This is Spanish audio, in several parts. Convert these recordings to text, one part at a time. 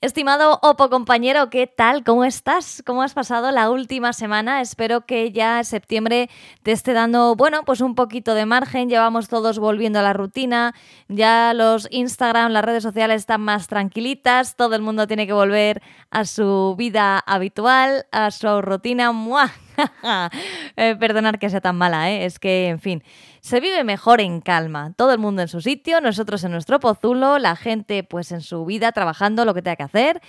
Estimado Opo compañero, ¿qué tal? ¿Cómo estás? ¿Cómo has pasado la última semana? Espero que ya septiembre te esté dando, bueno, pues un poquito de margen. Llevamos todos volviendo a la rutina. Ya los Instagram, las redes sociales están más tranquilitas. Todo el mundo tiene que volver a su vida habitual, a su rutina. ¡Mua! eh, perdonar que sea tan mala, ¿eh? Es que, en fin, se vive mejor en calma. Todo el mundo en su sitio, nosotros en nuestro pozulo, la gente pues en su vida trabajando lo que tenga que hacer.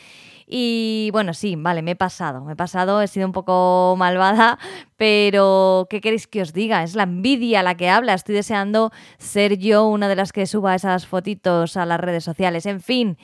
Y bueno, sí, vale, me he pasado, me he pasado, he sido un poco malvada, pero ¿qué queréis que os diga? Es la envidia la que habla. Estoy deseando ser yo una de las que suba esas fotitos a las redes sociales. En fin.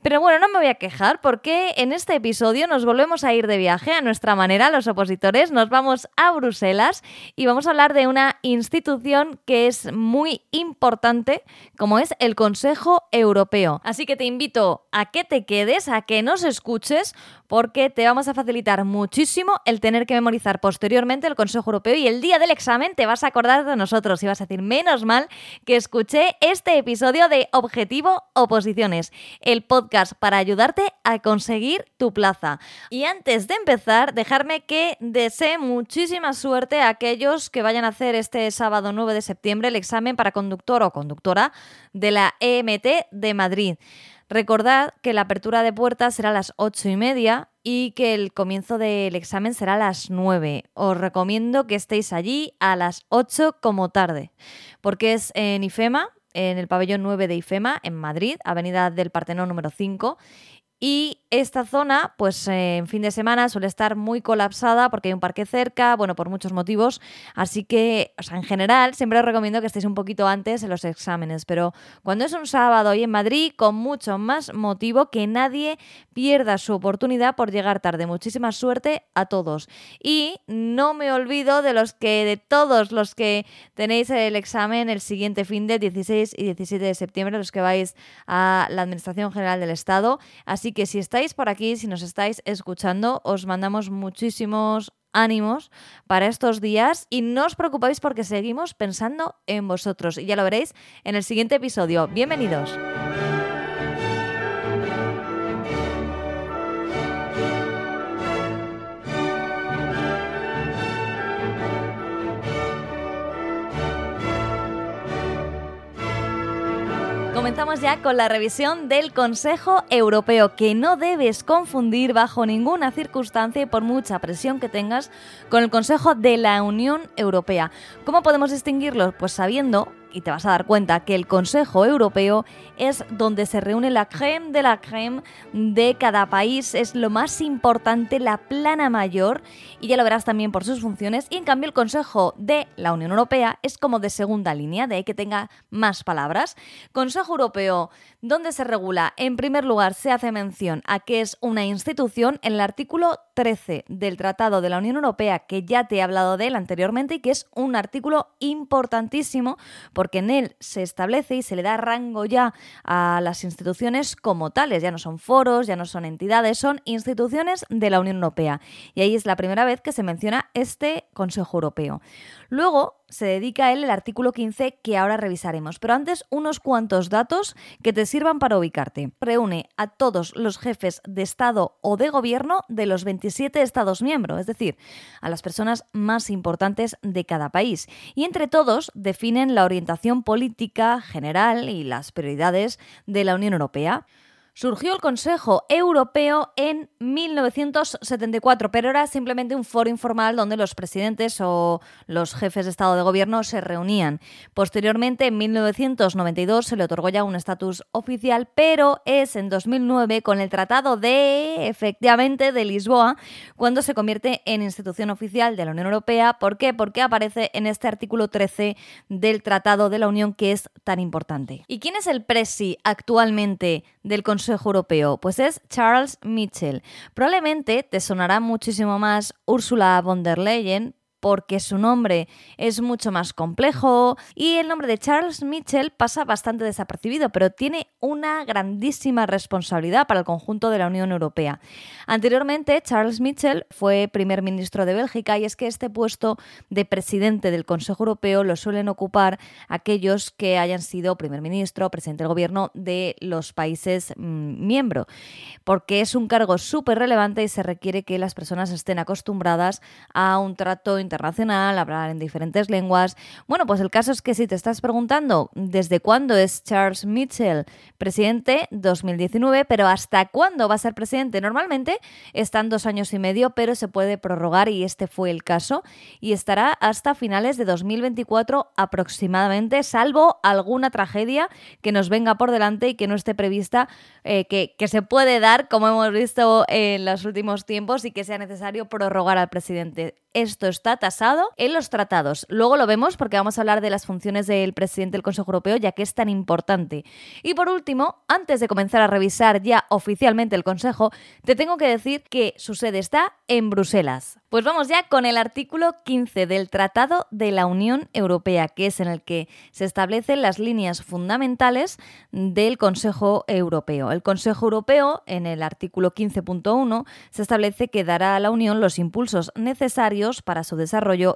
Pero bueno, no me voy a quejar porque en este episodio nos volvemos a ir de viaje a nuestra manera, los opositores, nos vamos a Bruselas y vamos a hablar de una institución que es muy importante, como es el Consejo Europeo. Así que te invito a que te quedes, a que nos escuches, porque te vamos a facilitar muchísimo el tener que memorizar posteriormente el Consejo Europeo y el día del examen te vas a acordar de nosotros y vas a decir, menos mal que escuché este episodio de Objetivo Oposiciones, el podcast para ayudarte a conseguir tu plaza. Y antes de empezar, dejarme que desee muchísima suerte a aquellos que vayan a hacer este sábado 9 de septiembre el examen para conductor o conductora de la EMT de Madrid. Recordad que la apertura de puertas será a las ocho y media y que el comienzo del examen será a las 9. Os recomiendo que estéis allí a las 8 como tarde, porque es en IFEMA, en el pabellón 9 de IFEMA, en Madrid, Avenida del Partenón número 5, y esta zona, pues eh, en fin de semana suele estar muy colapsada porque hay un parque cerca, bueno, por muchos motivos. Así que, o sea, en general, siempre os recomiendo que estéis un poquito antes en los exámenes. Pero cuando es un sábado y en Madrid, con mucho más motivo, que nadie pierda su oportunidad por llegar tarde. Muchísima suerte a todos. Y no me olvido de los que, de todos los que tenéis el examen el siguiente fin de 16 y 17 de septiembre, los que vais a la Administración General del Estado. Así Así que si estáis por aquí, si nos estáis escuchando, os mandamos muchísimos ánimos para estos días y no os preocupéis porque seguimos pensando en vosotros y ya lo veréis en el siguiente episodio. Bienvenidos. Comenzamos ya con la revisión del Consejo Europeo, que no debes confundir bajo ninguna circunstancia y por mucha presión que tengas con el Consejo de la Unión Europea. ¿Cómo podemos distinguirlos? Pues sabiendo y te vas a dar cuenta que el Consejo Europeo es donde se reúne la creme de la creme de cada país, es lo más importante, la plana mayor, y ya lo verás también por sus funciones, y en cambio el Consejo de la Unión Europea es como de segunda línea, de ahí que tenga más palabras. Consejo Europeo, donde se regula, en primer lugar se hace mención a que es una institución. En el artículo 13 del Tratado de la Unión Europea, que ya te he hablado de él anteriormente y que es un artículo importantísimo porque en él se establece y se le da rango ya a las instituciones como tales. Ya no son foros, ya no son entidades, son instituciones de la Unión Europea. Y ahí es la primera vez que se menciona este Consejo Europeo. Luego se dedica a él el artículo 15 que ahora revisaremos, pero antes unos cuantos datos que te sirvan para ubicarte. Reúne a todos los jefes de Estado o de Gobierno de los 27 Estados miembros, es decir, a las personas más importantes de cada país. Y entre todos definen la orientación política general y las prioridades de la Unión Europea. Surgió el Consejo Europeo en 1974, pero era simplemente un foro informal donde los presidentes o los jefes de Estado de Gobierno se reunían. Posteriormente, en 1992, se le otorgó ya un estatus oficial, pero es en 2009, con el Tratado de, efectivamente, de Lisboa, cuando se convierte en institución oficial de la Unión Europea. ¿Por qué? Porque aparece en este artículo 13 del Tratado de la Unión, que es tan importante. ¿Y quién es el presi actualmente del Consejo Europeo? Pues es Charles Mitchell. Probablemente te sonará muchísimo más Ursula von der Leyen, porque su nombre es mucho más complejo y el nombre de Charles Mitchell pasa bastante desapercibido, pero tiene una grandísima responsabilidad para el conjunto de la Unión Europea. Anteriormente, Charles Mitchell fue primer ministro de Bélgica y es que este puesto de presidente del Consejo Europeo lo suelen ocupar aquellos que hayan sido primer ministro o presidente del gobierno de los países mm, miembros, porque es un cargo súper relevante y se requiere que las personas estén acostumbradas a un trato internacional, hablar en diferentes lenguas. Bueno, pues el caso es que si te estás preguntando desde cuándo es Charles Mitchell presidente, 2019, pero hasta cuándo va a ser presidente, normalmente están dos años y medio, pero se puede prorrogar y este fue el caso y estará hasta finales de 2024 aproximadamente, salvo alguna tragedia que nos venga por delante y que no esté prevista, eh, que, que se puede dar, como hemos visto en los últimos tiempos, y que sea necesario prorrogar al presidente. Esto está tasado en los tratados. Luego lo vemos porque vamos a hablar de las funciones del presidente del Consejo Europeo, ya que es tan importante. Y por último, antes de comenzar a revisar ya oficialmente el Consejo, te tengo que decir que su sede está en Bruselas. Pues vamos ya con el artículo 15 del Tratado de la Unión Europea, que es en el que se establecen las líneas fundamentales del Consejo Europeo. El Consejo Europeo, en el artículo 15.1, se establece que dará a la Unión los impulsos necesarios para su desarrollo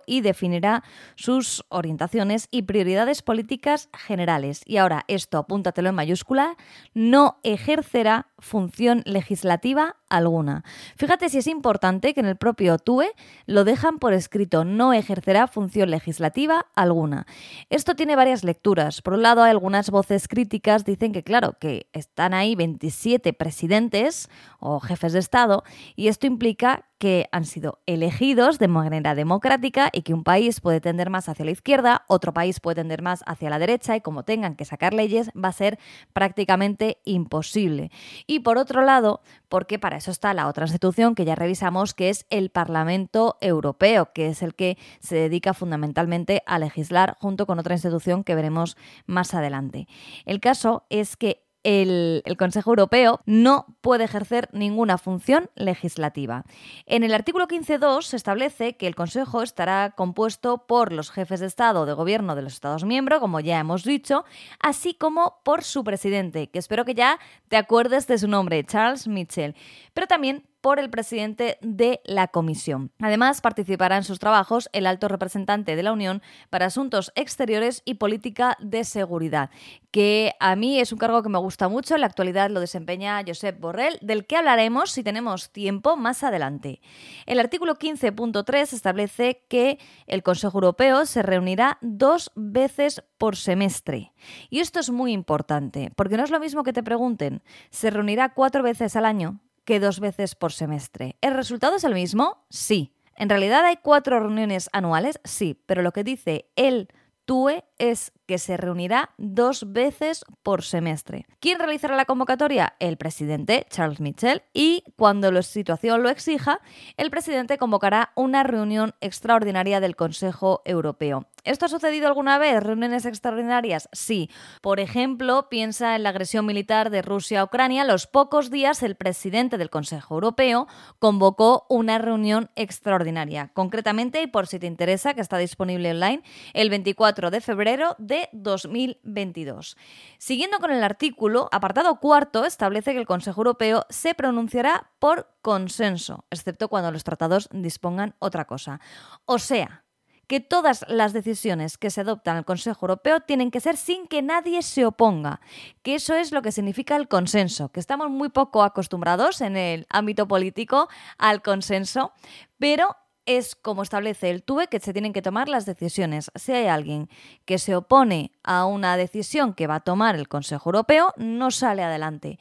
y definirá sus orientaciones y prioridades políticas generales. Y ahora, esto apúntatelo en mayúscula, no ejercerá función legislativa alguna. Fíjate si es importante que en el propio TUE lo dejan por escrito, no ejercerá función legislativa alguna. Esto tiene varias lecturas. Por un lado, hay algunas voces críticas dicen que claro, que están ahí 27 presidentes o jefes de Estado y esto implica que han sido elegidos de manera democrática y que un país puede tender más hacia la izquierda, otro país puede tender más hacia la derecha y como tengan que sacar leyes va a ser prácticamente imposible. Y por otro lado, porque para eso está la otra institución que ya revisamos, que es el Parlamento Europeo, que es el que se dedica fundamentalmente a legislar junto con otra institución que veremos más adelante. El caso es que el, Consejo Europeo no puede ejercer ninguna función legislativa. En el artículo 15.2 se establece que el Consejo estará compuesto por los jefes de Estado o de Gobierno de los Estados miembros, como ya hemos dicho, así como por su presidente, que espero que ya te acuerdes de su nombre, Charles Mitchell, pero también por el presidente de la Comisión. Además, participará en sus trabajos el alto representante de la Unión para Asuntos Exteriores y Política de Seguridad, que a mí es un cargo que me gusta mucho. En la actualidad lo desempeña Josep Borrell, del que hablaremos si tenemos tiempo más adelante. El artículo 15.3 establece que el Consejo Europeo se reunirá dos veces por semestre. Y esto es muy importante, porque no es lo mismo que te pregunten, ¿se reunirá cuatro veces al año? Que dos veces por semestre. ¿El resultado es el mismo? Sí. ¿En realidad hay cuatro reuniones anuales? Sí, pero lo que dice el TUE es que se reunirá dos veces por semestre. ¿Quién realizará la convocatoria? El presidente, Charles Mitchell, y cuando la situación lo exija, el presidente convocará una reunión extraordinaria del Consejo Europeo. ¿Esto ha sucedido alguna vez? ¿Reuniones extraordinarias? Sí. Por ejemplo, piensa en la agresión militar de Rusia a Ucrania. Los pocos días el presidente del Consejo Europeo convocó una reunión extraordinaria. Concretamente, y por si te interesa, que está disponible online, el 24 de febrero de 2022. Siguiendo con el artículo, apartado cuarto establece que el Consejo Europeo se pronunciará por consenso, excepto cuando los tratados dispongan otra cosa. O sea, que todas las decisiones que se adoptan al Consejo Europeo tienen que ser sin que nadie se oponga, que eso es lo que significa el consenso, que estamos muy poco acostumbrados en el ámbito político al consenso, pero es como establece el TUE que se tienen que tomar las decisiones. Si hay alguien que se opone a una decisión que va a tomar el Consejo Europeo, no sale adelante.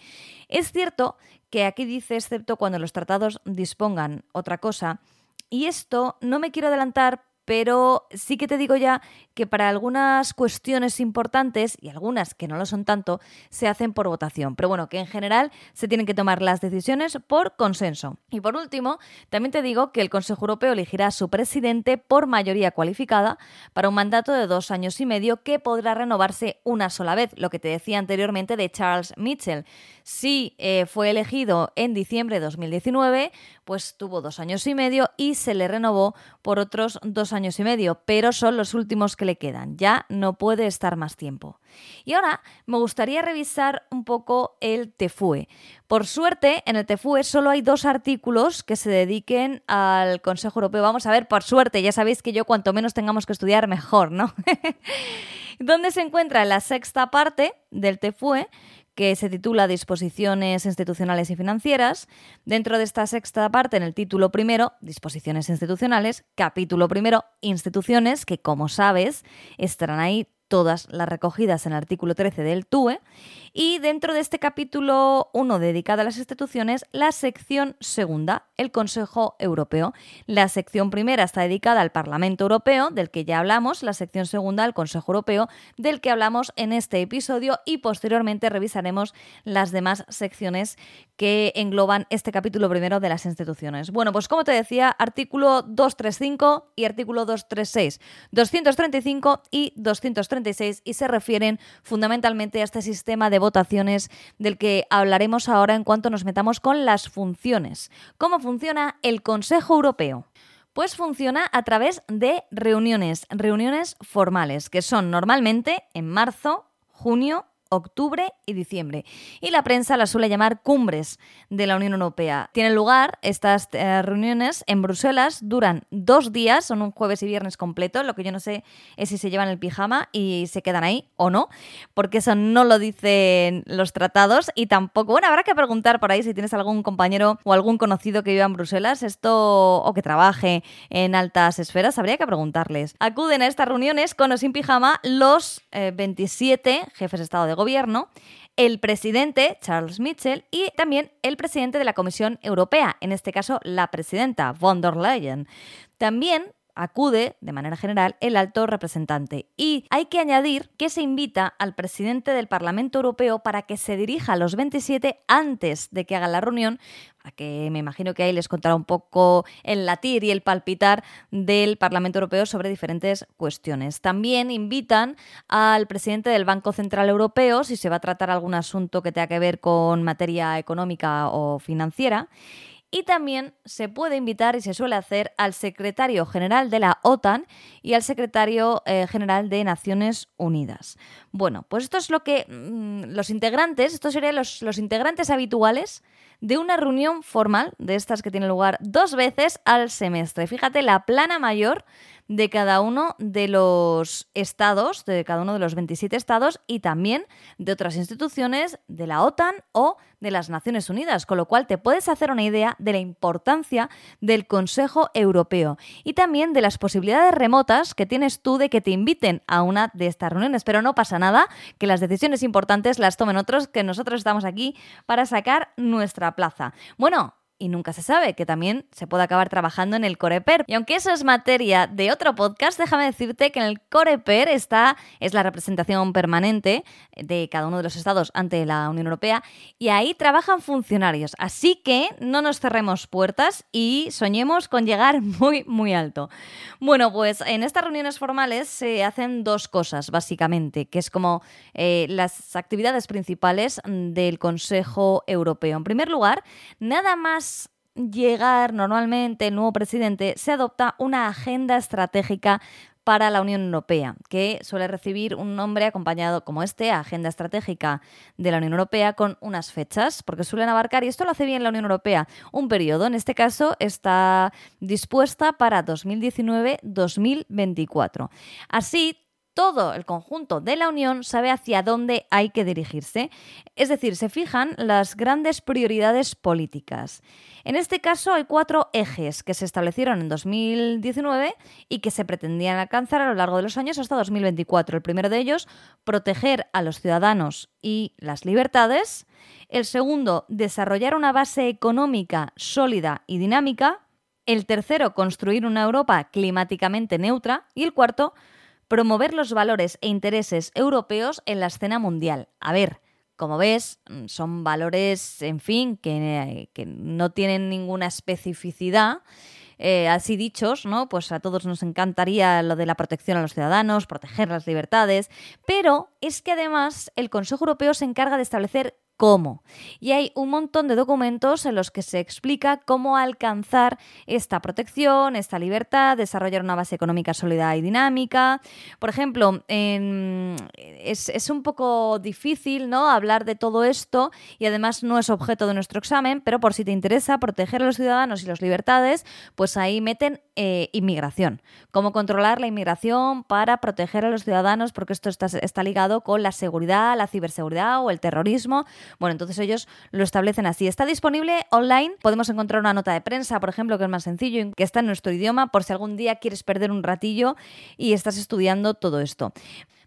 Es cierto que aquí dice, excepto cuando los tratados dispongan otra cosa, y esto no me quiero adelantar pero sí que te digo ya que para algunas cuestiones importantes y algunas que no lo son tanto, se hacen por votación. Pero bueno, que en general se tienen que tomar las decisiones por consenso. Y por último, también te digo que el Consejo Europeo elegirá a su presidente por mayoría cualificada para un mandato de dos años y medio que podrá renovarse una sola vez, lo que te decía anteriormente de Charles Mitchell. Si eh, fue elegido en diciembre de 2019, pues tuvo dos años y medio y se le renovó por otros dos años y medio, pero son los últimos que le quedan. Ya no puede estar más tiempo. Y ahora me gustaría revisar un poco el TEFUE. Por suerte, en el TEFUE solo hay dos artículos que se dediquen al Consejo Europeo. Vamos a ver, por suerte, ya sabéis que yo cuanto menos tengamos que estudiar, mejor, ¿no? ¿Dónde se encuentra la sexta parte del TEFUE, que se titula Disposiciones institucionales y financieras. Dentro de esta sexta parte, en el título primero, Disposiciones institucionales, capítulo primero, Instituciones, que como sabes, estarán ahí todas las recogidas en el artículo 13 del TUE. Y dentro de este capítulo 1 dedicado a las instituciones, la sección segunda, el Consejo Europeo. La sección primera está dedicada al Parlamento Europeo, del que ya hablamos, la sección segunda al Consejo Europeo, del que hablamos en este episodio y posteriormente revisaremos las demás secciones que engloban este capítulo primero de las instituciones. Bueno, pues como te decía, artículo 235 y artículo 236, 235 y 236 y se refieren fundamentalmente a este sistema de votaciones del que hablaremos ahora en cuanto nos metamos con las funciones. ¿Cómo funciona el Consejo Europeo? Pues funciona a través de reuniones, reuniones formales, que son normalmente en marzo, junio octubre y diciembre. Y la prensa las suele llamar cumbres de la Unión Europea. Tienen lugar estas eh, reuniones en Bruselas, duran dos días, son un jueves y viernes completo. Lo que yo no sé es si se llevan el pijama y se quedan ahí o no, porque eso no lo dicen los tratados y tampoco, bueno, habrá que preguntar por ahí si tienes algún compañero o algún conocido que viva en Bruselas, esto o que trabaje en altas esferas, habría que preguntarles. Acuden a estas reuniones con o sin pijama los 27 eh, jefes de Estado de Gobierno, el presidente Charles Mitchell y también el presidente de la Comisión Europea, en este caso la presidenta von der Leyen. También acude, de manera general, el alto representante. Y hay que añadir que se invita al presidente del Parlamento Europeo para que se dirija a los 27 antes de que haga la reunión, para que me imagino que ahí les contará un poco el latir y el palpitar del Parlamento Europeo sobre diferentes cuestiones. También invitan al presidente del Banco Central Europeo si se va a tratar algún asunto que tenga que ver con materia económica o financiera y también se puede invitar y se suele hacer al secretario general de la OTAN y al secretario eh, general de Naciones Unidas. Bueno, pues esto es lo que mm, los integrantes, estos serían los, los integrantes habituales de una reunión formal de estas que tiene lugar dos veces al semestre. Fíjate, la plana mayor de cada uno de los estados, de cada uno de los 27 estados y también de otras instituciones de la OTAN o de las Naciones Unidas, con lo cual te puedes hacer una idea de la importancia del Consejo Europeo y también de las posibilidades remotas que tienes tú de que te inviten a una de estas reuniones. Pero no pasa nada, que las decisiones importantes las tomen otros, que nosotros estamos aquí para sacar nuestra plaza. Bueno, y nunca se sabe, que también se puede acabar trabajando en el Coreper. Y aunque eso es materia de otro podcast, déjame decirte que en el Coreper está, es la representación permanente de cada uno de los estados ante la Unión Europea y ahí trabajan funcionarios. Así que no nos cerremos puertas y soñemos con llegar muy, muy alto. Bueno, pues en estas reuniones formales se hacen dos cosas, básicamente, que es como eh, las actividades principales del Consejo Europeo. En primer lugar, nada más llegar normalmente el nuevo presidente, se adopta una agenda estratégica para la Unión Europea, que suele recibir un nombre acompañado como este, Agenda Estratégica de la Unión Europea, con unas fechas, porque suelen abarcar, y esto lo hace bien la Unión Europea, un periodo, en este caso está dispuesta para 2019-2024. Así, todo el conjunto de la Unión sabe hacia dónde hay que dirigirse, es decir, se fijan las grandes prioridades políticas. En este caso hay cuatro ejes que se establecieron en 2019 y que se pretendían alcanzar a lo largo de los años hasta 2024. El primero de ellos, proteger a los ciudadanos y las libertades. El segundo, desarrollar una base económica sólida y dinámica. El tercero, construir una Europa climáticamente neutra. Y el cuarto, promover los valores e intereses europeos en la escena mundial. A ver, como ves, mm, son valores, en fin, que, no tienen ninguna especificidad. Eh, así dichos, ¿no? Pues a todos nos encantaría lo de la protección a los ciudadanos, proteger las libertades, pero es que además el Consejo Europeo se encarga de establecer cómo. Y hay un montón de documentos en los que se explica cómo alcanzar esta protección, esta libertad, desarrollar una base económica sólida y dinámica. Por ejemplo, es, es, un poco difícil ¿no? hablar de todo esto y además no es objeto de nuestro examen, pero por si te interesa proteger a los ciudadanos y las libertades, pues ahí meten eh, inmigración. Cómo controlar la inmigración para proteger a los ciudadanos, porque esto está, está ligado con la seguridad, la ciberseguridad o el terrorismo. Bueno, entonces ellos lo establecen así. Está disponible online. Podemos encontrar una nota de prensa, por ejemplo, que es más sencillo, que está en nuestro idioma, por si algún día quieres perder un ratillo y estás estudiando todo esto.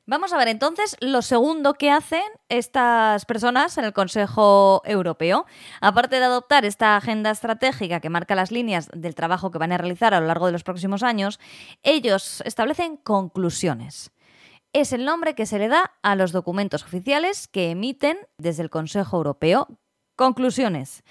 Vamos a ver entonces lo segundo que hacen estas personas en el Consejo Europeo. Aparte de adoptar esta agenda estratégica que marca las líneas del trabajo que van a realizar a lo largo de los próximos años, ellos establecen conclusiones. Es el nombre que se le da a los documentos oficiales que emiten desde el Consejo Europeo. Conclusiones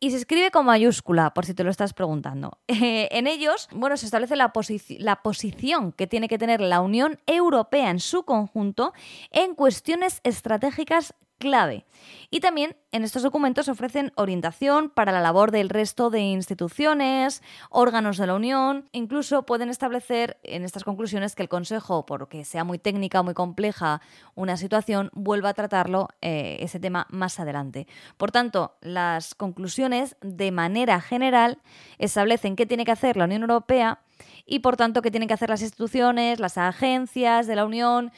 y se escribe con mayúscula, por si te lo estás preguntando. en ellos, bueno, se establece la, la, posición que tiene que tener la Unión Europea en su conjunto en cuestiones estratégicas clave. Y también en estos documentos ofrecen orientación para la labor del resto de instituciones, órganos de la Unión, incluso pueden establecer en estas conclusiones que el Consejo, porque sea muy técnica o muy compleja una situación, vuelva a tratarlo eh, ese tema más adelante. Por tanto, las conclusiones de manera general establecen qué tiene que hacer la Unión Europea y por tanto qué tienen que hacer las instituciones, las agencias de la Unión,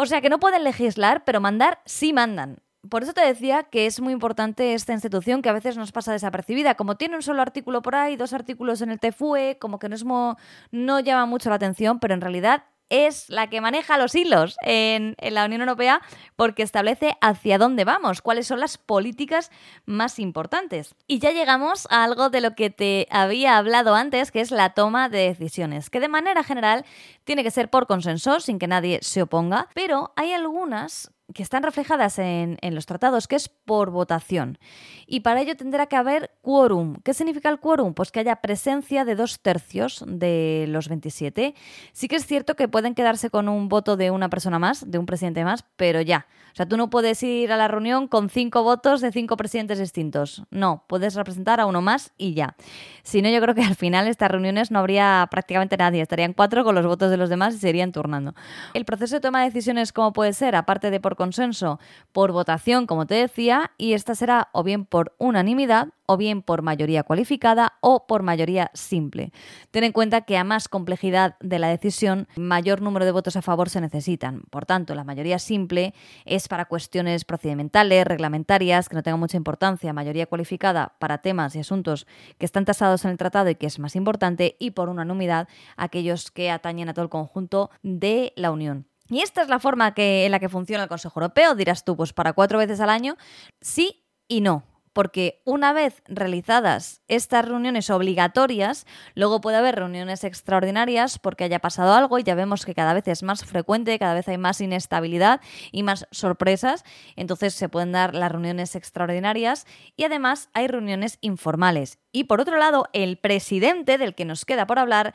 o sea que no pueden legislar, pero mandar sí mandan. Por eso te decía que es muy importante esta institución que a veces nos pasa desapercibida. Como tiene un solo artículo por ahí, dos artículos en el TFUE, como que no, no llama mucho la atención, pero en realidad es la que maneja los hilos en, la Unión Europea porque establece hacia dónde vamos, cuáles son las políticas más importantes. Y ya llegamos a algo de lo que te había hablado antes, que es la toma de decisiones, que de manera general tiene que ser por consenso, sin que nadie se oponga, pero hay algunas que están reflejadas en, los tratados, que es por votación. Y para ello tendrá que haber quórum. ¿Qué significa el quórum? Pues que haya presencia de dos tercios de los 27. Sí que es cierto que pueden quedarse con un voto de una persona más, de un presidente más, pero ya. O sea, tú no puedes ir a la reunión con cinco votos de cinco presidentes distintos. No, puedes representar a uno más y ya. Si no, yo creo que al final estas reuniones no habría prácticamente nadie. Estarían cuatro con los votos de los demás y se irían turnando. El proceso de toma de decisiones, ¿cómo puede ser? Aparte de por consenso, por votación, como te decía, y esta será o bien por unanimidad o bien por mayoría cualificada o por mayoría simple. Ten en cuenta que a más complejidad de la decisión, mayor número de votos a favor se necesitan. Por tanto, la mayoría simple es para cuestiones procedimentales, reglamentarias, que no tengan mucha importancia, mayoría cualificada para temas y asuntos que están tasados en el tratado y que es más importante, y por unanimidad aquellos que atañen a todo el conjunto de la Unión. Y esta es la forma en la que funciona el Consejo Europeo, dirás tú, pues para cuatro veces al año, sí y no porque una vez realizadas estas reuniones obligatorias, luego puede haber reuniones extraordinarias porque haya pasado algo y ya vemos que cada vez es más frecuente, cada vez hay más inestabilidad y más sorpresas, entonces se pueden dar las reuniones extraordinarias y además hay reuniones informales. Y por otro lado, el presidente del que nos queda por hablar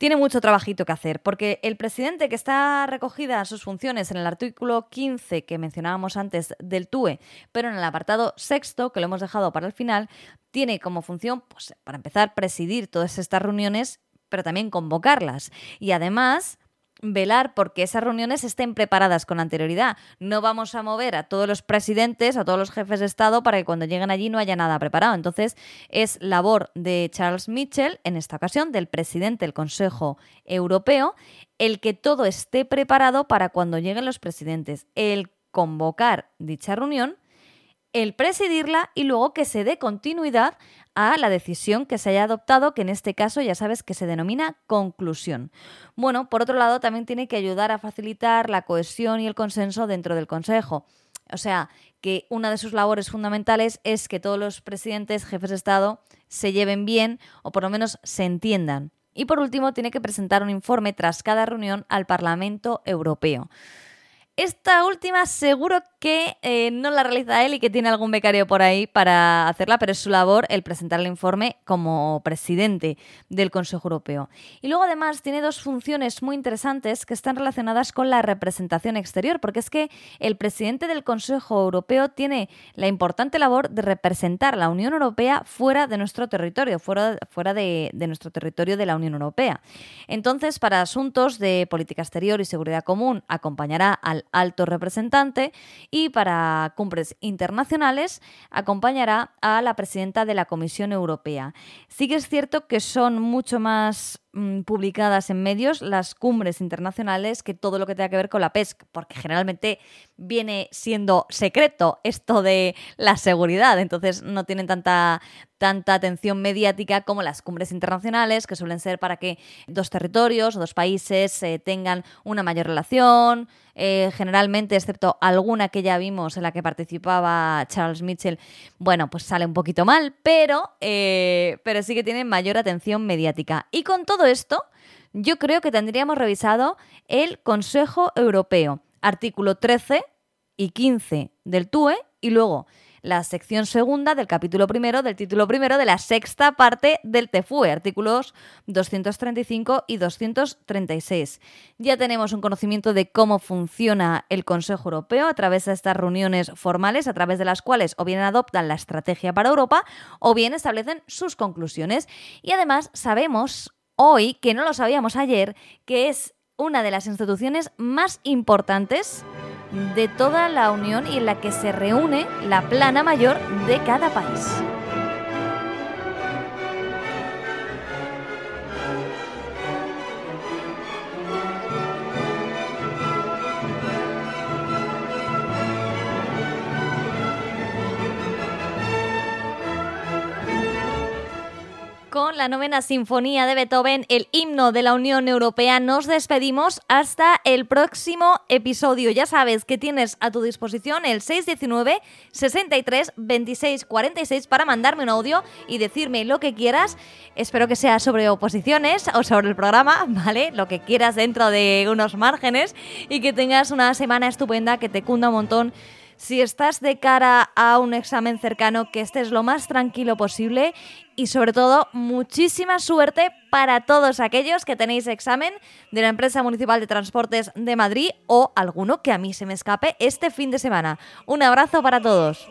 tiene mucho trabajito que hacer, porque el presidente que está recogida sus funciones en el artículo 15 que mencionábamos antes del TUE, pero en el apartado sexto, que lo hemos dejado para el final, tiene como función, pues, para empezar, presidir todas estas reuniones, pero también convocarlas. Y además, velar porque esas reuniones estén preparadas con anterioridad. No vamos a mover a todos los presidentes, a todos los jefes de Estado para que cuando lleguen allí no haya nada preparado. Entonces es labor de Charles Mitchell, en esta ocasión del presidente del Consejo Europeo, el que todo esté preparado para cuando lleguen los presidentes, el convocar dicha reunión el presidirla y luego que se dé continuidad a la decisión que se haya adoptado, que en este caso ya sabes que se denomina conclusión. Bueno, por otro lado, también tiene que ayudar a facilitar la cohesión y el consenso dentro del Consejo. O sea, que una de sus labores fundamentales es que todos los presidentes, jefes de Estado, se lleven bien o por lo menos se entiendan. Y por último, tiene que presentar un informe tras cada reunión al Parlamento Europeo. Esta última seguro que eh, no la realiza él y que tiene algún becario por ahí para hacerla, pero es su labor el presentar el informe como presidente del Consejo Europeo. Y luego además tiene dos funciones muy interesantes que están relacionadas con la representación exterior, porque es que el presidente del Consejo Europeo tiene la importante labor de representar la Unión Europea fuera de nuestro territorio, fuera, fuera de, de nuestro territorio de la Unión Europea. Entonces, para asuntos de política exterior y seguridad común, acompañará al alto representante y para cumbres internacionales acompañará a la presidenta de la Comisión Europea. Sí que es cierto que son mucho más Mm, publicadas en medios las cumbres internacionales que todo lo que tenga que ver con la pesca, porque generalmente viene siendo secreto esto de la seguridad, entonces no tienen tanta, tanta atención mediática como las cumbres internacionales, que suelen ser para que dos territorios o dos países eh, tengan una mayor relación, eh, generalmente, excepto alguna que ya vimos en la que participaba Charles Mitchell, bueno, pues sale un poquito mal, pero, eh, pero sí que tienen mayor atención mediática. Y con todo esto, yo creo que tendríamos revisado el Consejo Europeo, artículo 13 y 15 del TUE, y luego la sección segunda del capítulo primero del título primero de la sexta parte del TFUE, artículos 235 y 236. Ya tenemos un conocimiento de cómo funciona el Consejo Europeo a través de estas reuniones formales, a través de las cuales o bien adoptan la estrategia para Europa o bien establecen sus conclusiones. Y además sabemos hoy, que no lo sabíamos ayer, que es una de las instituciones más importantes de toda la Unión y en la que se reúne la plana mayor de cada país. La novena sinfonía de Beethoven, el himno de la Unión Europea, nos despedimos hasta el próximo episodio. Ya sabes que tienes a tu disposición el 619 63 26 46 para mandarme un audio y decirme lo que quieras. Espero que sea sobre oposiciones o sobre el programa, ¿vale? Lo que quieras dentro de unos márgenes y que tengas una semana estupenda, que te cunda un montón si estás de cara a un examen cercano, que estés lo más tranquilo posible y sobre todo muchísima suerte para todos aquellos que tenéis examen de la empresa municipal de transportes de Madrid o alguno que a mí se me escape este fin de semana. Un abrazo para todos.